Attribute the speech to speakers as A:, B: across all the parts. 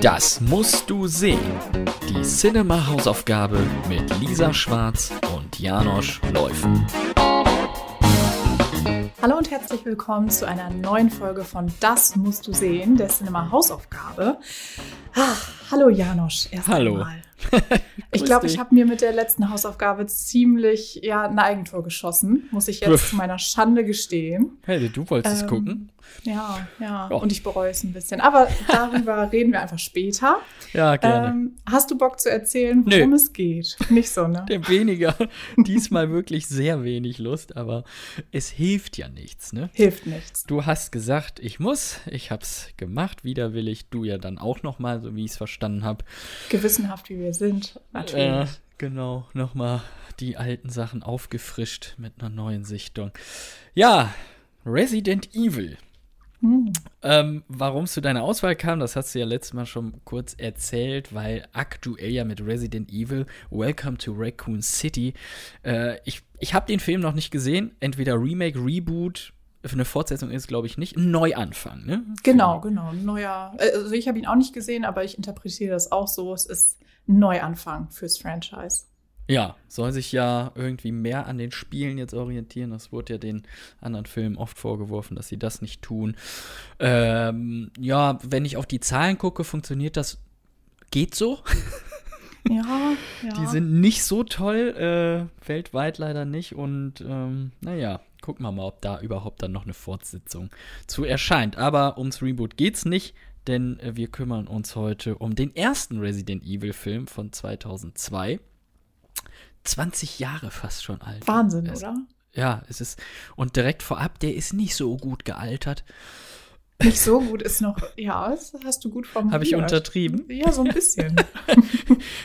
A: Das musst du sehen. Die Cinema-Hausaufgabe mit Lisa Schwarz und Janosch Läufen.
B: Hallo und herzlich willkommen zu einer neuen Folge von Das musst du sehen, der Cinema Hausaufgabe. Ach, hallo Janosch, erst
A: Hallo.
B: einmal. Ich glaube, ich habe mir mit der letzten Hausaufgabe ziemlich ja, ein Eigentor geschossen, muss ich jetzt zu meiner Schande gestehen.
A: Hey, du wolltest es
B: Ähm,
A: gucken?
B: Ja, ja,
A: Ja.
B: und ich bereue es ein bisschen. Aber darüber reden wir einfach später.
A: Ja, gerne.
B: Ähm, hast du Bock zu erzählen,
A: Nö.
B: worum es geht? Nicht so, ne?
A: Der weniger, diesmal wirklich sehr wenig Lust, aber es hilft ja nichts, ne?
B: Hilft nichts.
A: Du hast gesagt, ich muss, ich hab's gemacht, widerwillig, du ja dann auch noch mal, so wie ich es verstanden habe.
B: Gewissenhaft, wie wir sind, natürlich.
A: Äh, genau, noch mal die alten Sachen aufgefrischt mit einer neuen Sichtung. Ja, Resident Evil.
B: Hm.
A: Ähm, Warum es zu deiner Auswahl kam, das hast du ja letztes Mal schon kurz erzählt, weil aktuell ja mit Resident Evil Welcome to Raccoon City, äh, ich, ich habe den Film noch nicht gesehen, entweder Remake, Reboot, eine Fortsetzung ist glaube ich nicht, ein Neuanfang, ne?
B: Genau, genau. Neuer. Also ich habe ihn auch nicht gesehen, aber ich interpretiere das auch so. Es ist Neuanfang fürs Franchise.
A: Ja, soll sich ja irgendwie mehr an den Spielen jetzt orientieren. Das wurde ja den anderen Filmen oft vorgeworfen, dass sie das nicht tun. Ähm, ja, wenn ich auf die Zahlen gucke, funktioniert das. Geht so.
B: Ja, ja.
A: Die sind nicht so toll, äh, weltweit leider nicht. Und ähm, naja, gucken wir mal, ob da überhaupt dann noch eine Fortsetzung zu erscheint. Aber ums Reboot geht's nicht, denn äh, wir kümmern uns heute um den ersten Resident Evil-Film von 2002. 20 Jahre fast schon alt.
B: Wahnsinn,
A: Es-
B: oder?
A: Ja, es ist. Und direkt vorab, der ist nicht so gut gealtert.
B: Nicht so gut ist noch. Ja, das hast du gut formuliert.
A: Habe ich untertrieben?
B: Ja, so ein bisschen.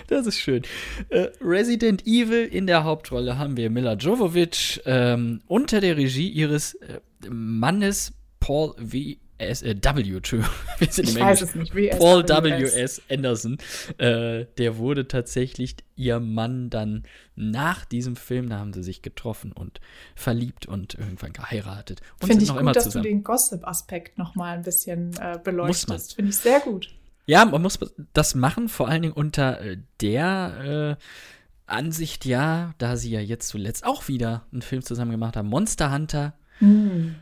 A: Das ist schön. Äh, Resident Evil in der Hauptrolle haben wir Mila Jovovich ähm, unter der Regie ihres äh, Mannes Paul W. S. Äh, W. Wir sind
B: Ich
A: im
B: weiß es nicht.
A: Paul W. S. Anderson. Äh, der wurde tatsächlich ihr Mann dann nach diesem Film, da haben sie sich getroffen und verliebt und irgendwann geheiratet.
B: Finde ich
A: noch
B: gut,
A: immer
B: dass
A: zusammen.
B: du den Gossip-Aspekt noch mal ein bisschen äh, beleuchtest. Finde ich sehr gut.
A: Ja, man muss das machen, vor allen Dingen unter äh, der äh, Ansicht, ja, da sie ja jetzt zuletzt auch wieder einen Film zusammen gemacht haben, Monster Hunter,
B: Hm.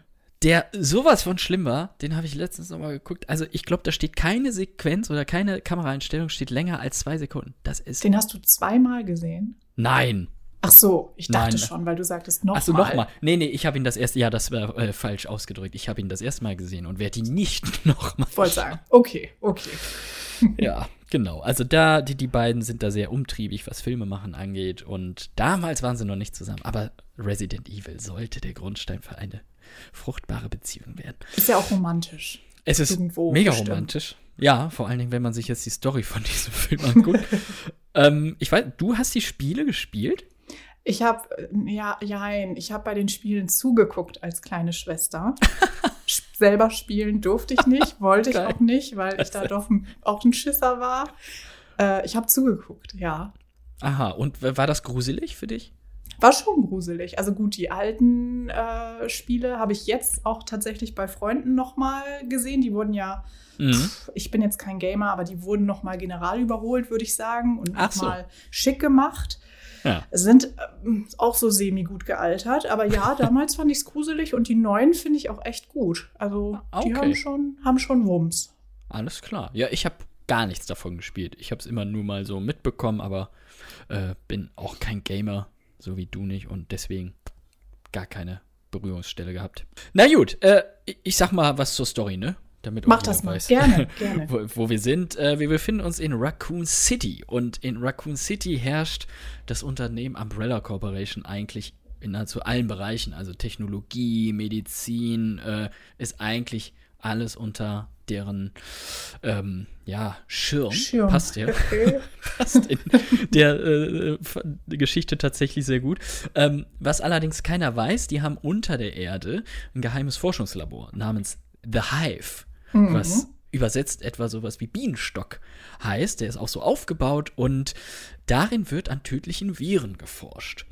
A: Der sowas von schlimm war, den habe ich letztens nochmal geguckt. Also ich glaube, da steht keine Sequenz oder keine Kameraeinstellung steht länger als zwei Sekunden. Das ist.
B: Den hast du zweimal gesehen?
A: Nein.
B: Ach so, ich dachte
A: Nein.
B: schon, weil du sagtest nochmal.
A: Achso, nochmal. Nee, nee, ich habe ihn das erste, ja, das war äh, falsch ausgedrückt. Ich habe ihn das erste Mal gesehen und werde ihn nicht nochmal.
B: Wollte sagen. Okay, okay.
A: Ja, genau. Also da, die, die beiden sind da sehr umtriebig, was Filme machen angeht. Und damals waren sie noch nicht zusammen. Aber Resident Evil sollte der Grundstein für eine fruchtbare Beziehung werden.
B: Ist ja auch romantisch.
A: Es ist
B: Irgendwo
A: mega
B: bestimmt.
A: romantisch. Ja, vor allen Dingen, wenn man sich jetzt die Story von diesem Film anguckt. ähm, ich weiß, du hast die Spiele gespielt?
B: Ich habe, ja, jein, ich habe bei den Spielen zugeguckt als kleine Schwester. Selber spielen durfte ich nicht, wollte ich auch nicht, weil ich da doch ein, auch ein Schisser war. Äh, ich habe zugeguckt, ja.
A: Aha, und war das gruselig für dich?
B: War schon gruselig. Also gut, die alten äh, Spiele habe ich jetzt auch tatsächlich bei Freunden noch mal gesehen. Die wurden ja,
A: Mhm.
B: ich bin jetzt kein Gamer, aber die wurden noch mal general überholt, würde ich sagen, und noch
A: so.
B: mal schick gemacht.
A: Ja.
B: Sind ähm, auch so semi gut gealtert, aber ja, damals fand ich es gruselig und die neuen finde ich auch echt gut. Also die
A: Okay.
B: haben schon, haben schon Wumms.
A: Alles klar. Ja, ich habe gar nichts davon gespielt. Ich habe es immer nur mal so mitbekommen, aber äh, bin auch kein Gamer, so wie du nicht, und deswegen gar keine Berührungsstelle gehabt. Na gut, äh, ich- sag mal was zur Story, ne? Damit
B: Mach das mal.
A: weiß,
B: Gerne, gerne.
A: wo, wo wir sind. Äh, wir befinden uns in Raccoon City und in Raccoon City herrscht das Unternehmen Umbrella Corporation eigentlich in nahezu allen Bereichen, also Technologie, Medizin, äh, ist eigentlich alles unter deren ähm, ja, Schirm.
B: Schirm.
A: Passt ja. Passt in der äh, Geschichte tatsächlich sehr gut. Ähm, was allerdings keiner weiß, die haben unter der Erde ein geheimes Forschungslabor namens The Hive, was übersetzt etwa sowas wie Bienenstock heißt. Der ist auch so aufgebaut und darin wird an tödlichen Viren geforscht.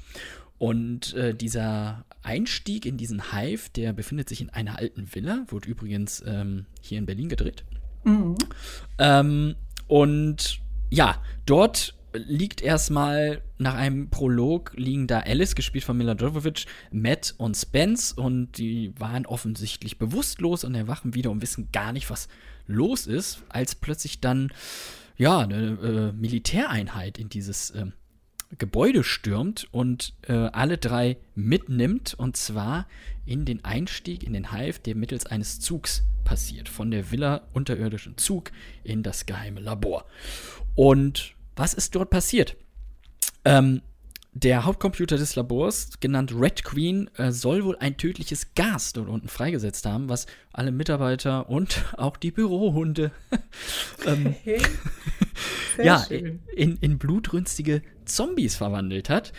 A: Und äh, dieser Einstieg in diesen Hive, der befindet sich in einer alten Villa, wurde übrigens ähm, hier in Berlin gedreht.
B: Mhm.
A: Ähm, Und ja, dort liegt erstmal nach einem Prolog liegen da Alice, gespielt von Mila Jovovich, Matt und Spence und die waren offensichtlich bewusstlos und erwachen wieder und wissen gar nicht, was los ist, als plötzlich dann ja eine äh, Militäreinheit in dieses äh, Gebäude stürmt und äh, alle drei mitnimmt und zwar in den Einstieg in den Hive, der mittels eines Zugs passiert, von der Villa unterirdischen Zug in das geheime Labor. Und was ist dort passiert? Ähm, der Hauptcomputer des Labors, genannt Red Queen, äh, soll wohl ein tödliches Gas dort unten freigesetzt haben, was alle Mitarbeiter und auch die Bürohunde ähm, ja, in, in blutrünstige Zombies verwandelt hat.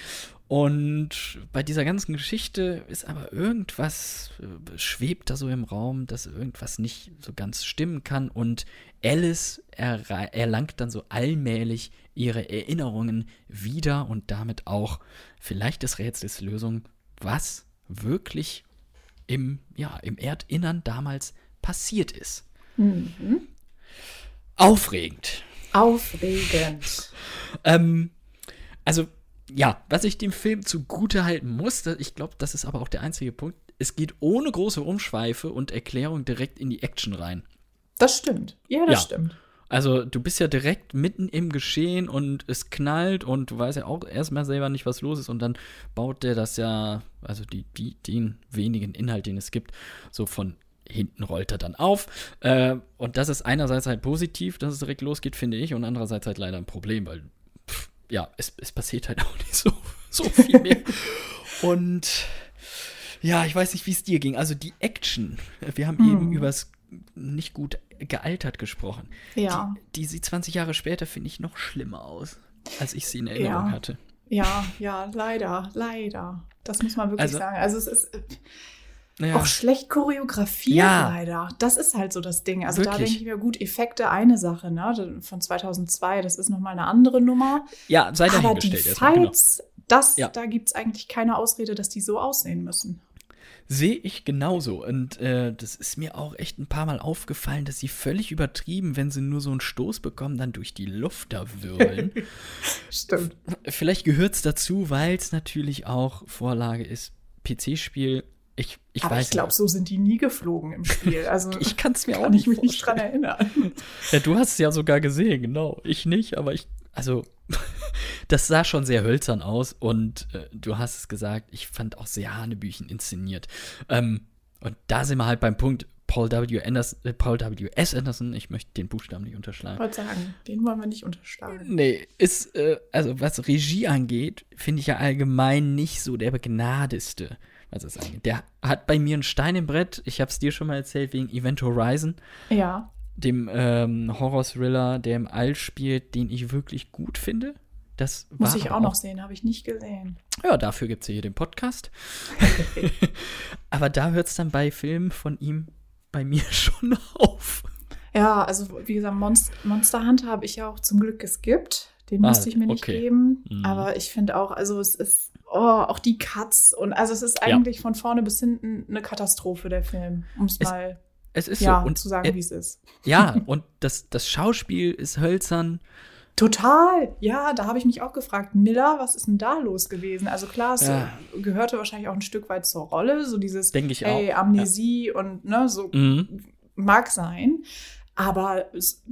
A: Und bei dieser ganzen Geschichte ist aber irgendwas, äh, schwebt da so im Raum, dass irgendwas nicht so ganz stimmen kann. Und Alice erlangt dann so allmählich ihre Erinnerungen wieder und damit auch vielleicht des Rätsels Lösung, was wirklich im, ja, im Erdinnern damals passiert ist. Mhm. Aufregend.
B: Aufregend.
A: ähm, also, ja, was ich dem Film zugute halten muss, ich glaube, das ist aber auch der einzige Punkt, es geht ohne große Umschweife und Erklärung direkt in die Action rein.
B: Das stimmt. Ja, das ja. stimmt.
A: Also du bist ja direkt mitten im Geschehen und es knallt und du weißt ja auch erstmal selber nicht, was los ist und dann baut der das ja, also die, die, den wenigen Inhalt, den es gibt, so von hinten rollt er dann auf. Äh, und das ist einerseits halt positiv, dass es direkt losgeht, finde ich, und andererseits halt leider ein Problem, weil ja, es, es passiert halt auch nicht so, so viel mehr. und ja, ich weiß nicht, wie es dir ging. Also die Action, wir haben hm. eben übers nicht gut gealtert gesprochen. Ja. Die, die sieht 20 Jahre später, finde ich, noch schlimmer aus, als ich sie in Erinnerung
B: ja.
A: hatte.
B: Ja, ja, leider, leider. Das muss man wirklich also, sagen. Also es ist ja. auch schlecht choreografiert, ja. leider. Das ist halt so das Ding. Also wirklich? da denke ich mir, gut, Effekte eine Sache, ne? Von 2002, das ist nochmal eine andere Nummer.
A: Ja, sei.
B: Aber die genau. Fights, genau. das, ja. da gibt es eigentlich keine Ausrede, dass die so aussehen müssen.
A: Sehe ich genauso. Und äh, das ist mir auch echt ein paar Mal aufgefallen, dass sie völlig übertrieben, wenn sie nur so einen Stoß bekommen, dann durch die Luft da wirbeln.
B: Stimmt.
A: Vielleicht gehört es dazu, weil es natürlich auch Vorlage ist. PC-Spiel, ich, ich
B: aber
A: weiß
B: ich glaube, so sind die nie geflogen im Spiel. Also
A: ich kann es mir auch nicht,
B: mich nicht dran erinnern.
A: Ja, du hast es ja sogar gesehen, genau. Ich nicht, aber ich, also das sah schon sehr hölzern aus und äh, du hast es gesagt, ich fand auch sehr Hanebüchen inszeniert. Ähm, und da sind wir halt beim Punkt, Paul W. Anderson, äh, Paul W. S. Anderson, ich möchte den Buchstaben nicht unterschlagen. Ich
B: wollte sagen, den wollen wir nicht unterschlagen.
A: Nee, ist, äh, also was Regie angeht, finde ich ja allgemein nicht so der begnadeste, es angeht. Der hat bei mir einen Stein im Brett, ich habe es dir schon mal erzählt, wegen Event Horizon.
B: Ja
A: dem ähm, Horror-Thriller, der im All spielt, den ich wirklich gut finde. Das
B: Muss ich auch, auch noch sehen, habe ich nicht gesehen.
A: Ja, dafür gibt es ja hier den Podcast. Aber da hört es dann bei Filmen von ihm bei mir schon auf.
B: Ja, also wie gesagt, Monst Monster Hunter habe ich ja auch zum Glück geskippt. Den ah, musste ich mir nicht okay. geben. Mhm. Aber ich finde auch, also es ist, oh, auch die Cuts und also es ist eigentlich ja. von vorne bis hinten eine Katastrophe, der Film, um es mal
A: es ist
B: ja,
A: so.
B: Und zu sagen, äh, wie es ist.
A: Ja, und das, das Schauspiel ist hölzern.
B: Total, ja, da habe ich mich auch gefragt, Miller, was ist denn da los gewesen? Also klar, es ja. gehörte wahrscheinlich auch ein Stück weit zur Rolle, so dieses
A: Denke ich
B: hey,
A: auch.
B: Amnesie ja. und ne, so mhm. mag sein. Aber es,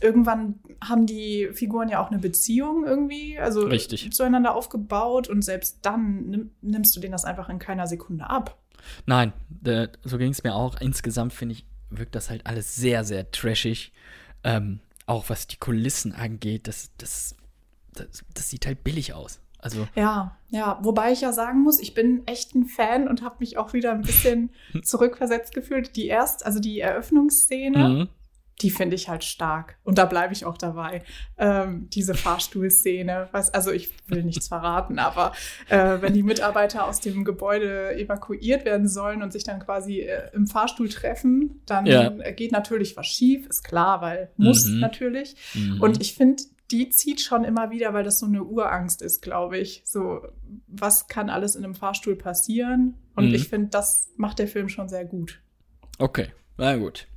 B: irgendwann haben die Figuren ja auch eine Beziehung irgendwie, also
A: Richtig.
B: zueinander aufgebaut und selbst dann nimmst du denen das einfach in keiner Sekunde ab.
A: Nein, äh, so ging es mir auch. Insgesamt finde ich, wirkt das halt alles sehr, sehr trashig. Ähm, auch was die Kulissen angeht, das, das, das, das sieht halt billig aus. Also
B: ja, ja, wobei ich ja sagen muss, ich bin echt ein Fan und habe mich auch wieder ein bisschen zurückversetzt gefühlt. Die erst, also die Eröffnungsszene, mhm die finde ich halt stark. Und da bleibe ich auch dabei. Ähm, diese Fahrstuhlszene, was, also ich will nichts verraten, aber äh, wenn die Mitarbeiter aus dem Gebäude evakuiert werden sollen und sich dann quasi äh, im Fahrstuhl treffen, dann ja. geht natürlich was schief, ist klar, weil muss mhm. natürlich. Mhm. Und ich finde, die zieht schon immer wieder, weil das so eine Urangst ist, glaube ich. So, was kann alles in einem Fahrstuhl passieren? Und mhm. ich finde, das macht der Film schon sehr gut.
A: Okay, na gut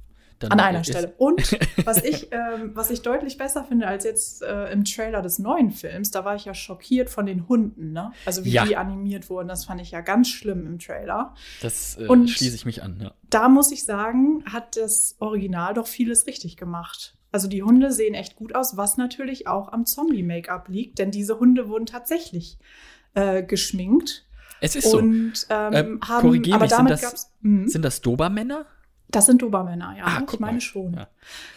A: Dann
B: An einer Stelle. Und was ich, ähm, was ich deutlich besser finde als jetzt äh, im Trailer des neuen Films, da war ich ja schockiert von den Hunden, ne? Also wie
A: Ja.
B: die animiert wurden, das fand ich ja ganz schlimm im Trailer.
A: Das äh,
B: Und-
A: schließe ich mich an, ja.
B: Da muss ich sagen, hat das Original doch vieles richtig gemacht. Also die Hunde sehen echt gut aus, was natürlich auch am Zombie-Make-up liegt, denn diese Hunde wurden tatsächlich äh, geschminkt
A: Es ist so.
B: und ähm,
A: Ähm,
B: haben, aber
A: mich, sind
B: damit
A: das-
B: gab's, Mhm.
A: Sind das Dobermänner?
B: Das sind Dobermänner, ja,
A: Ah,
B: ich
A: guck
B: meine
A: mal.
B: schon.
A: Ja.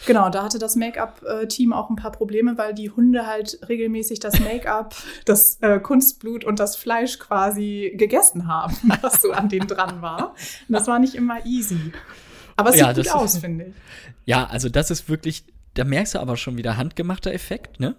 B: Genau, da hatte das Make-up-Team auch ein paar Probleme, weil die Hunde halt regelmäßig das Make-up, das äh, Kunstblut und das Fleisch quasi gegessen haben, was so an denen dran war. Und das war nicht immer easy. Aber es
A: Ja,
B: sieht gut aus, finde ich.
A: Ja, also das ist wirklich, da merkst du aber schon wieder handgemachter Effekt, ne?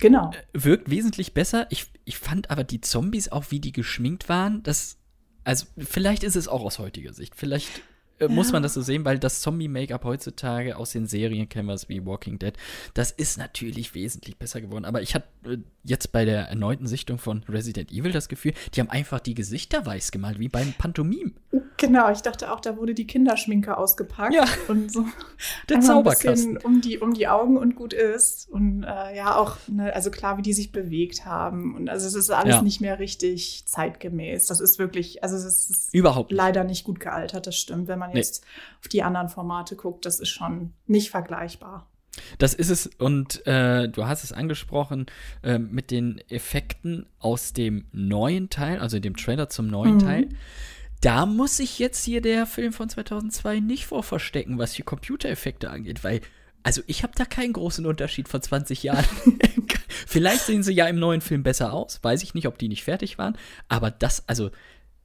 B: Genau.
A: Wirkt wesentlich besser. Ich, ich fand aber die Zombies, auch wie die geschminkt waren, das, also vielleicht ist es auch aus heutiger Sicht. Vielleicht äh, muss man das so sehen, weil das Zombie-Make-up heutzutage aus den Serien kennen wir es wie Walking Dead, das ist natürlich wesentlich besser geworden. Aber ich hatte äh, jetzt bei der erneuten Sichtung von Resident Evil das Gefühl, die haben einfach die Gesichter weiß gemalt, wie beim Pantomim.
B: Genau, ich dachte auch, da wurde die Kinderschminke ausgepackt
A: Ja.
B: und so
A: Der Zauberkasten.
B: bisschen um die, um die Augen und gut ist. Und äh, ja, auch, ne, also klar, wie die sich bewegt haben. Und also es ist alles
A: Ja.
B: nicht mehr richtig zeitgemäß. Das ist wirklich, also es ist
A: Überhaupt
B: leider nicht gut gealtert, das stimmt. Wenn man
A: Nee.
B: jetzt auf die anderen Formate guckt, das ist schon nicht vergleichbar.
A: Das ist es, und äh, du hast es angesprochen, äh, mit den Effekten aus dem neuen Teil, also dem Trailer zum neuen
B: Mhm.
A: Teil. Da muss sich jetzt hier der Film von 2002 nicht vor verstecken, was die Computereffekte angeht, weil, also ich habe da keinen großen Unterschied von 20 Jahren. Vielleicht sehen sie ja im neuen Film besser aus, weiß ich nicht, ob die nicht fertig waren, aber das, also,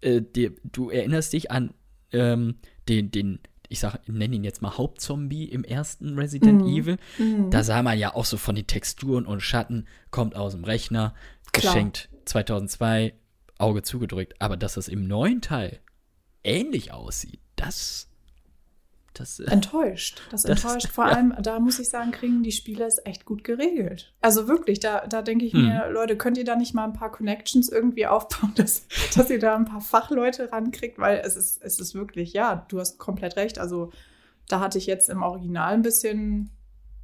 A: äh, die, du erinnerst dich an ähm, den, den, ich sag, nenne ihn jetzt mal Hauptzombie im ersten Resident
B: Mhm.
A: Evil. Da sah man ja auch so von den Texturen und Schatten, kommt aus dem Rechner,
B: Klar.
A: geschenkt 2002, Auge zugedrückt. Aber dass es im neuen Teil ähnlich aussieht, das, das, äh,
B: Enttäuscht. Das,
A: Das
B: enttäuscht. Vor
A: ja.
B: allem, da muss ich sagen, kriegen die Spieler es echt gut geregelt. Also wirklich, da, da denke ich
A: Hm.
B: mir, Leute, könnt ihr da nicht mal ein paar Connections irgendwie aufbauen, dass, dass ihr da ein paar Fachleute rankriegt, weil es ist, es ist wirklich, ja, du hast komplett recht. Also da hatte ich jetzt im Original ein bisschen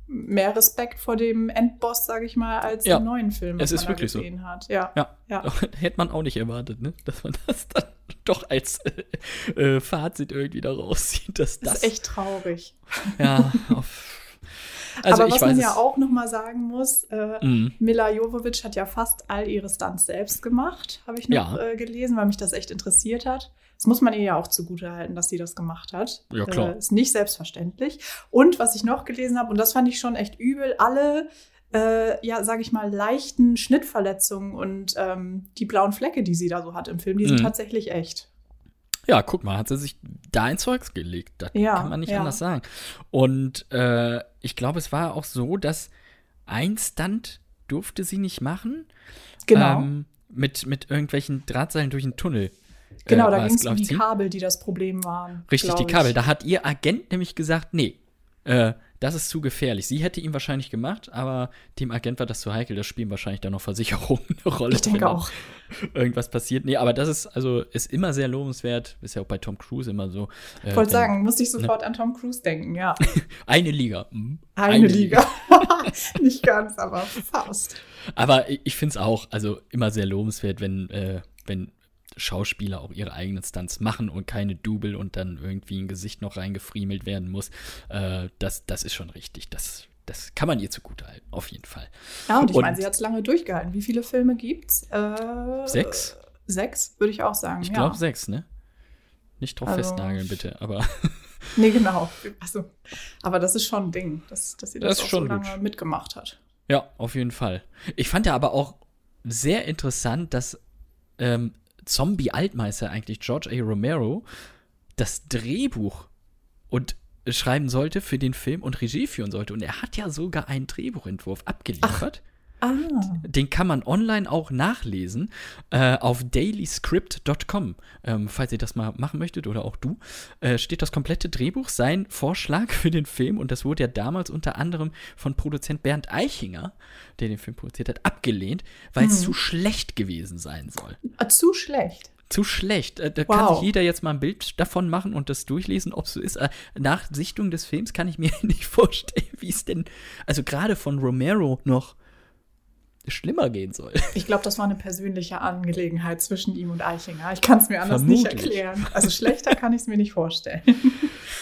B: mehr Respekt vor dem Endboss, sage ich mal, als
A: Ja.
B: im neuen Film,
A: Es ist wirklich so.
B: gesehen hat. Ja.
A: ja,
B: Ja.
A: hätte man auch nicht erwartet, ne? dass man das dann doch als äh, äh, Fazit irgendwie da rauszieht, dass
B: Das
A: das,
B: ist echt traurig.
A: ja, auf, also
B: Aber
A: ich
B: was man ja auch noch mal sagen muss, äh,
A: Mhm.
B: Mila Jovovich hat ja fast all ihre Stunts selbst gemacht, habe ich noch
A: Ja.
B: äh, gelesen, weil mich das echt interessiert hat. Das muss man ihr ja auch zugutehalten, dass sie das gemacht hat.
A: Ja, klar.
B: Äh, ist nicht selbstverständlich. Und was ich noch gelesen habe, und das fand ich schon echt übel, alle, äh, ja, sage ich mal, leichten Schnittverletzungen und ähm, die blauen Flecke, die sie da so hat im Film, die sind
A: Mhm.
B: tatsächlich echt.
A: Ja, guck mal, hat sie sich da ins Zeugs gelegt. Das
B: Ja,
A: kann man nicht
B: ja.
A: anders sagen. Und äh, ich glaube, es war auch so, dass ein Stunt durfte sie nicht machen.
B: Genau.
A: Ähm, mit, mit irgendwelchen Drahtseilen durch den Tunnel.
B: genau,
A: äh,
B: da ging es um die. Kabel, die das Problem waren.
A: Richtig, die. Kabel. Da hat ihr Agent nämlich gesagt, nee, äh, das ist zu gefährlich. Sie hätte ihn wahrscheinlich gemacht, aber dem Agent war das zu heikel. Das spielen wahrscheinlich dann noch Versicherungen eine Rolle.
B: Ich denke auch.
A: Irgendwas passiert. Nee, aber das ist, also, ist immer sehr lobenswert. Ist ja auch bei Tom Cruise immer so. äh,
B: Ich wollte sagen, musste ich sofort an Tom Cruise denken, ja.
A: Eine Liga. Mhm.
B: Eine, Liga. Nicht ganz, aber fast.
A: Aber ich, ich finde es auch, also immer sehr lobenswert, wenn, äh, wenn Schauspieler auch ihre eigenen Stunts machen und keine Double und dann irgendwie ein Gesicht noch reingefriemelt werden muss. Äh, das, das ist schon richtig. Das, das kann man ihr zugutehalten, auf jeden Fall.
B: Ja, und ich meine, sie hat es lange durchgehalten. Wie viele Filme gibt's? Äh,
A: Sechs?
B: Sechs, würde ich auch sagen.
A: Ich
B: ja.
A: glaube sechs, ne? Nicht drauf
B: Also-
A: festnageln, bitte, aber
B: Nee, genau. Also, aber das ist schon ein Ding, dass, dass sie das,
A: Das
B: auch
A: schon
B: so lange
A: gut.
B: mitgemacht hat.
A: ja, auf jeden Fall. Ich fand ja aber auch sehr interessant, dass ähm, Zombie-Altmeister eigentlich George A. Romero das Drehbuch und schreiben sollte für den Film und Regie führen sollte. Und er hat ja sogar einen Drehbuchentwurf abgeliefert.
B: Ah,
A: Den kann man online auch nachlesen äh, auf dailyscript.com. Ähm, falls ihr das mal machen möchtet oder auch du, äh, steht das komplette Drehbuch, sein Vorschlag für den Film. Und das wurde ja damals unter anderem von Produzent Bernd Eichinger, der den Film produziert hat, abgelehnt, weil es zu schlecht gewesen sein soll.
B: ah, zu schlecht.
A: Zu schlecht. Äh, Da kann
B: Wow.
A: sich jeder jetzt mal ein Bild davon machen und das durchlesen, ob es so ist. Äh, Nach Sichtung des Films kann ich mir nicht vorstellen, wie es denn, also gerade von Romero noch schlimmer gehen soll.
B: Ich glaube, das war eine persönliche Angelegenheit zwischen ihm und Eichinger. Ich kann es mir anders nicht
A: Vermutlich.
B: erklären. Also schlechter kann ich es mir nicht vorstellen.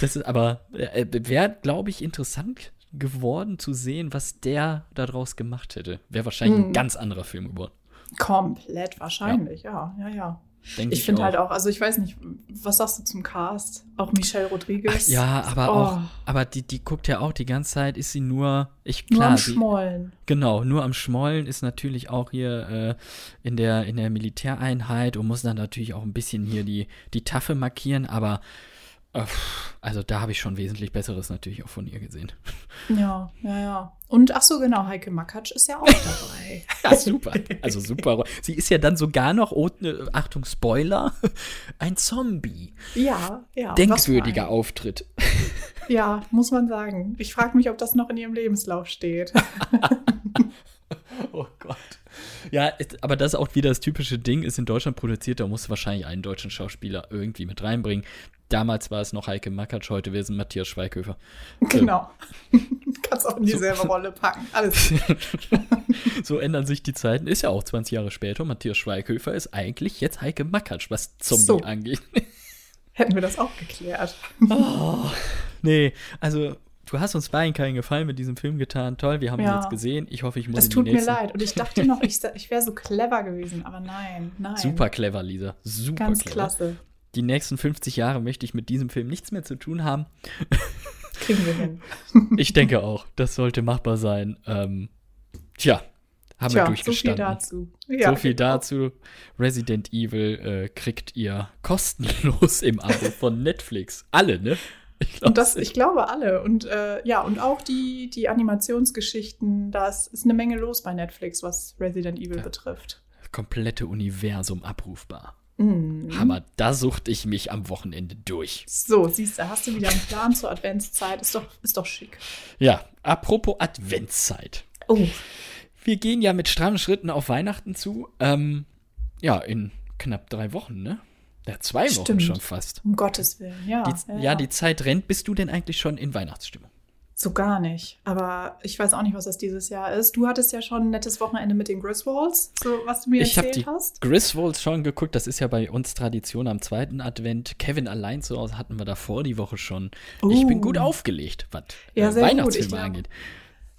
A: Das ist aber, äh, wäre, glaube ich, interessant geworden zu sehen, was der daraus gemacht hätte. Wäre wahrscheinlich ein
B: Mhm.
A: ganz anderer Film geworden.
B: Komplett wahrscheinlich, ja, ja, ja.
A: Denke
B: Ich finde halt auch, also ich weiß nicht, was sagst du zum Cast? Auch Michelle Rodriguez?
A: Ja, aber
B: Oh.
A: auch, aber die, die guckt ja auch die ganze Zeit, ist sie nur, ich
B: Nur
A: klar,
B: am
A: sie,
B: Schmollen.
A: genau, nur am Schmollen ist natürlich auch hier äh, in der in der Militäreinheit und muss dann natürlich auch ein bisschen hier die die Taffe markieren, aber äh, also da habe ich schon wesentlich besseres natürlich auch von ihr gesehen.
B: Ja, ja, ja. Und ach so, genau, Heike Makatsch ist ja auch dabei.
A: Ja, super. Also super. Sie ist ja dann sogar noch, oh, äh, Achtung, Spoiler, ein Zombie.
B: ja, ja.
A: Denkwürdiger Auftritt.
B: Ja, muss man sagen. Ich frage mich, ob das noch in ihrem Lebenslauf steht.
A: Oh Gott. Ja, ist- aber das ist auch wieder das typische Ding, ist in Deutschland produziert, da musst du wahrscheinlich einen deutschen Schauspieler irgendwie mit reinbringen. Damals war es noch Heike Makatsch, heute wäre es Matthias Schweighöfer.
B: genau. Kannst auch in dieselbe Rolle packen. Alles.
A: So ändern sich die Zeiten. Ist ja auch 20 Jahre später. Matthias Schweighöfer ist eigentlich jetzt Heike Makatsch, was Zombie
B: So.
A: angeht.
B: Hätten wir das auch geklärt.
A: Oh, nee, also du hast uns beiden keinen Gefallen mit diesem Film getan. Toll, wir haben ihn
B: Ja.
A: jetzt gesehen. Ich hoffe, ich muss
B: Das
A: in die
B: tut mir leid. Und ich dachte noch, ich, ich wäre so clever gewesen, aber nein, nein.
A: Super clever, Lisa. Super
B: Ganz
A: clever.
B: klasse.
A: Die nächsten 50 Jahre möchte ich mit diesem Film nichts mehr zu tun haben.
B: Kriegen wir hin.
A: Ich denke auch, das sollte machbar sein. Ähm, tja, haben
B: Tja,
A: wir
B: so viel
A: durchgestanden.
B: dazu. Ja,
A: so viel
B: genau.
A: dazu. Resident Evil äh, kriegt ihr kostenlos im Abo von Netflix. Alle, ne? Ich glaub,
B: Und das, ich glaube alle. Und äh, ja, und auch die, die Animationsgeschichten, da ist ist eine Menge los bei Netflix, was Resident Evil
A: Ja.
B: betrifft.
A: komplette Universum abrufbar.
B: Mhm.
A: Hammer, da suchte ich mich am Wochenende durch.
B: So, siehst du, hast du wieder einen Plan zur Adventszeit. Ist doch, ist doch schick.
A: Ja, apropos Adventszeit.
B: Oh,
A: Wir gehen ja mit strammen Schritten auf Weihnachten zu. Ähm, ja, in knapp drei Wochen, ne? Ja, zwei Wochen
B: Stimmt.
A: schon fast.
B: um Gottes Willen, ja.
A: Die, ja, die Zeit rennt. Bist du denn eigentlich schon in Weihnachtsstimmung?
B: So gar nicht. Aber ich weiß auch nicht, was das dieses Jahr ist. Du hattest ja schon ein nettes Wochenende mit den Griswolds, so was du mir
A: Ich habe
B: erzählt
A: die
B: hast.
A: Griswolds schon geguckt. Das ist ja bei uns Tradition am zweiten Advent. Kevin allein zu Hause hatten wir davor die Woche schon. Ich bin
B: Uh.
A: gut aufgelegt, was
B: Ja,
A: äh. Weihnachtsfilme angeht.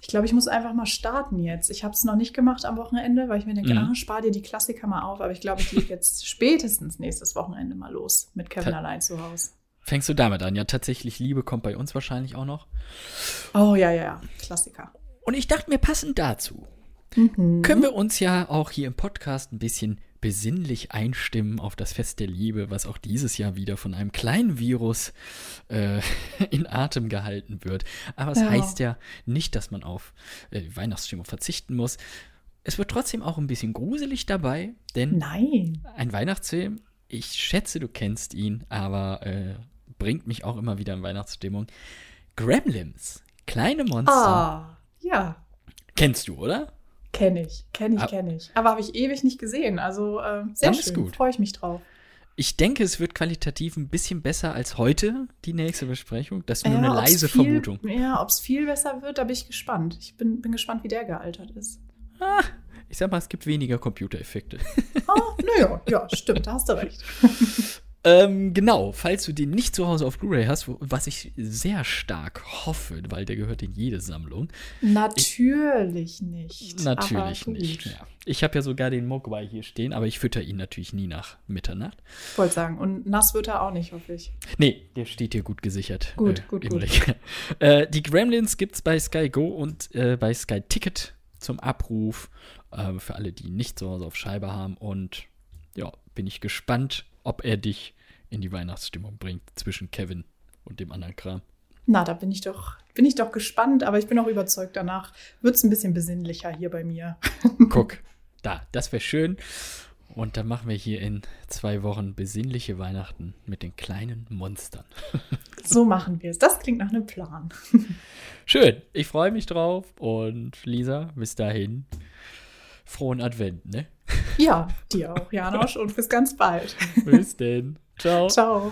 B: Ich glaube, ich muss einfach mal starten jetzt. Ich habe es noch nicht gemacht am Wochenende, weil ich mir denke,
A: Mhm.
B: ah, spar dir die Klassiker mal auf. Aber ich glaube, ich lege jetzt spätestens nächstes Wochenende mal los mit Kevin
A: Ta-
B: allein zu Hause.
A: Fängst du damit an? Ja, tatsächlich, Liebe kommt bei uns wahrscheinlich auch noch.
B: Oh ja, ja, ja. Klassiker.
A: Und ich dachte mir, passend dazu,
B: Mhm.
A: können wir uns ja auch hier im Podcast ein bisschen besinnlich einstimmen auf das Fest der Liebe, was auch dieses Jahr wieder von einem kleinen Virus äh, in Atem gehalten wird. Aber es
B: Ja.
A: heißt ja nicht, dass man auf äh, die Weihnachtsstimmung verzichten muss. Es wird trotzdem auch ein bisschen gruselig dabei, denn
B: Nein.
A: ein Weihnachtsfilm, ich schätze, du kennst ihn, aber äh, bringt mich auch immer wieder in Weihnachtsstimmung. Gremlins, kleine Monster.
B: Ah, ja.
A: Kennst du, oder?
B: Kenne ich, kenne ich,
A: Ah.
B: kenne ich. Aber habe ich ewig nicht gesehen. Also äh, sehr
A: Dann
B: schön.
A: gut.
B: Freue ich mich drauf.
A: Ich denke, es wird qualitativ ein bisschen besser als heute, die nächste Besprechung. Das ist nur
B: Ja,
A: eine leise
B: viel,
A: Vermutung.
B: Ja, ob es viel besser wird, da bin ich gespannt. Ich bin, bin gespannt, wie der gealtert ist.
A: Ich sag mal, es gibt weniger Computereffekte.
B: Ah, naja, ja, stimmt, da hast du recht.
A: ähm, genau, falls du den nicht zu Hause auf Blu-ray hast, wo, was ich sehr stark hoffe, weil der gehört in jede Sammlung.
B: Natürlich nicht.
A: Natürlich nicht. Ja. Ich habe ja sogar den Mogwai hier stehen, aber ich fütter ihn natürlich nie nach Mitternacht.
B: Ich wollte sagen, und nass wird er auch nicht, hoffe ich.
A: Nee, der steht hier gut gesichert.
B: Gut,
A: äh,
B: gut, gut.
A: Äh, die Gremlins gibt's bei Sky Go und äh, bei Sky Ticket zum Abruf. Äh, für alle, die nicht zu Hause auf Scheibe haben. Und ja, bin ich gespannt, ob er dich in die Weihnachtsstimmung bringt zwischen Kevin und dem anderen Kram.
B: Na, da bin ich doch, bin ich doch gespannt, aber ich bin auch überzeugt, danach wird es ein bisschen besinnlicher hier bei mir.
A: Guck, da, das wäre schön. Und dann machen wir hier in zwei Wochen besinnliche Weihnachten mit den kleinen Monstern.
B: So machen wir es. Das klingt nach einem Plan.
A: Schön, ich freue mich drauf. Und Lisa, bis dahin, frohen Advent, ne?
B: Ja, dir auch, Janosch, und bis ganz bald.
A: Bis denn. Ciao.
B: Ciao.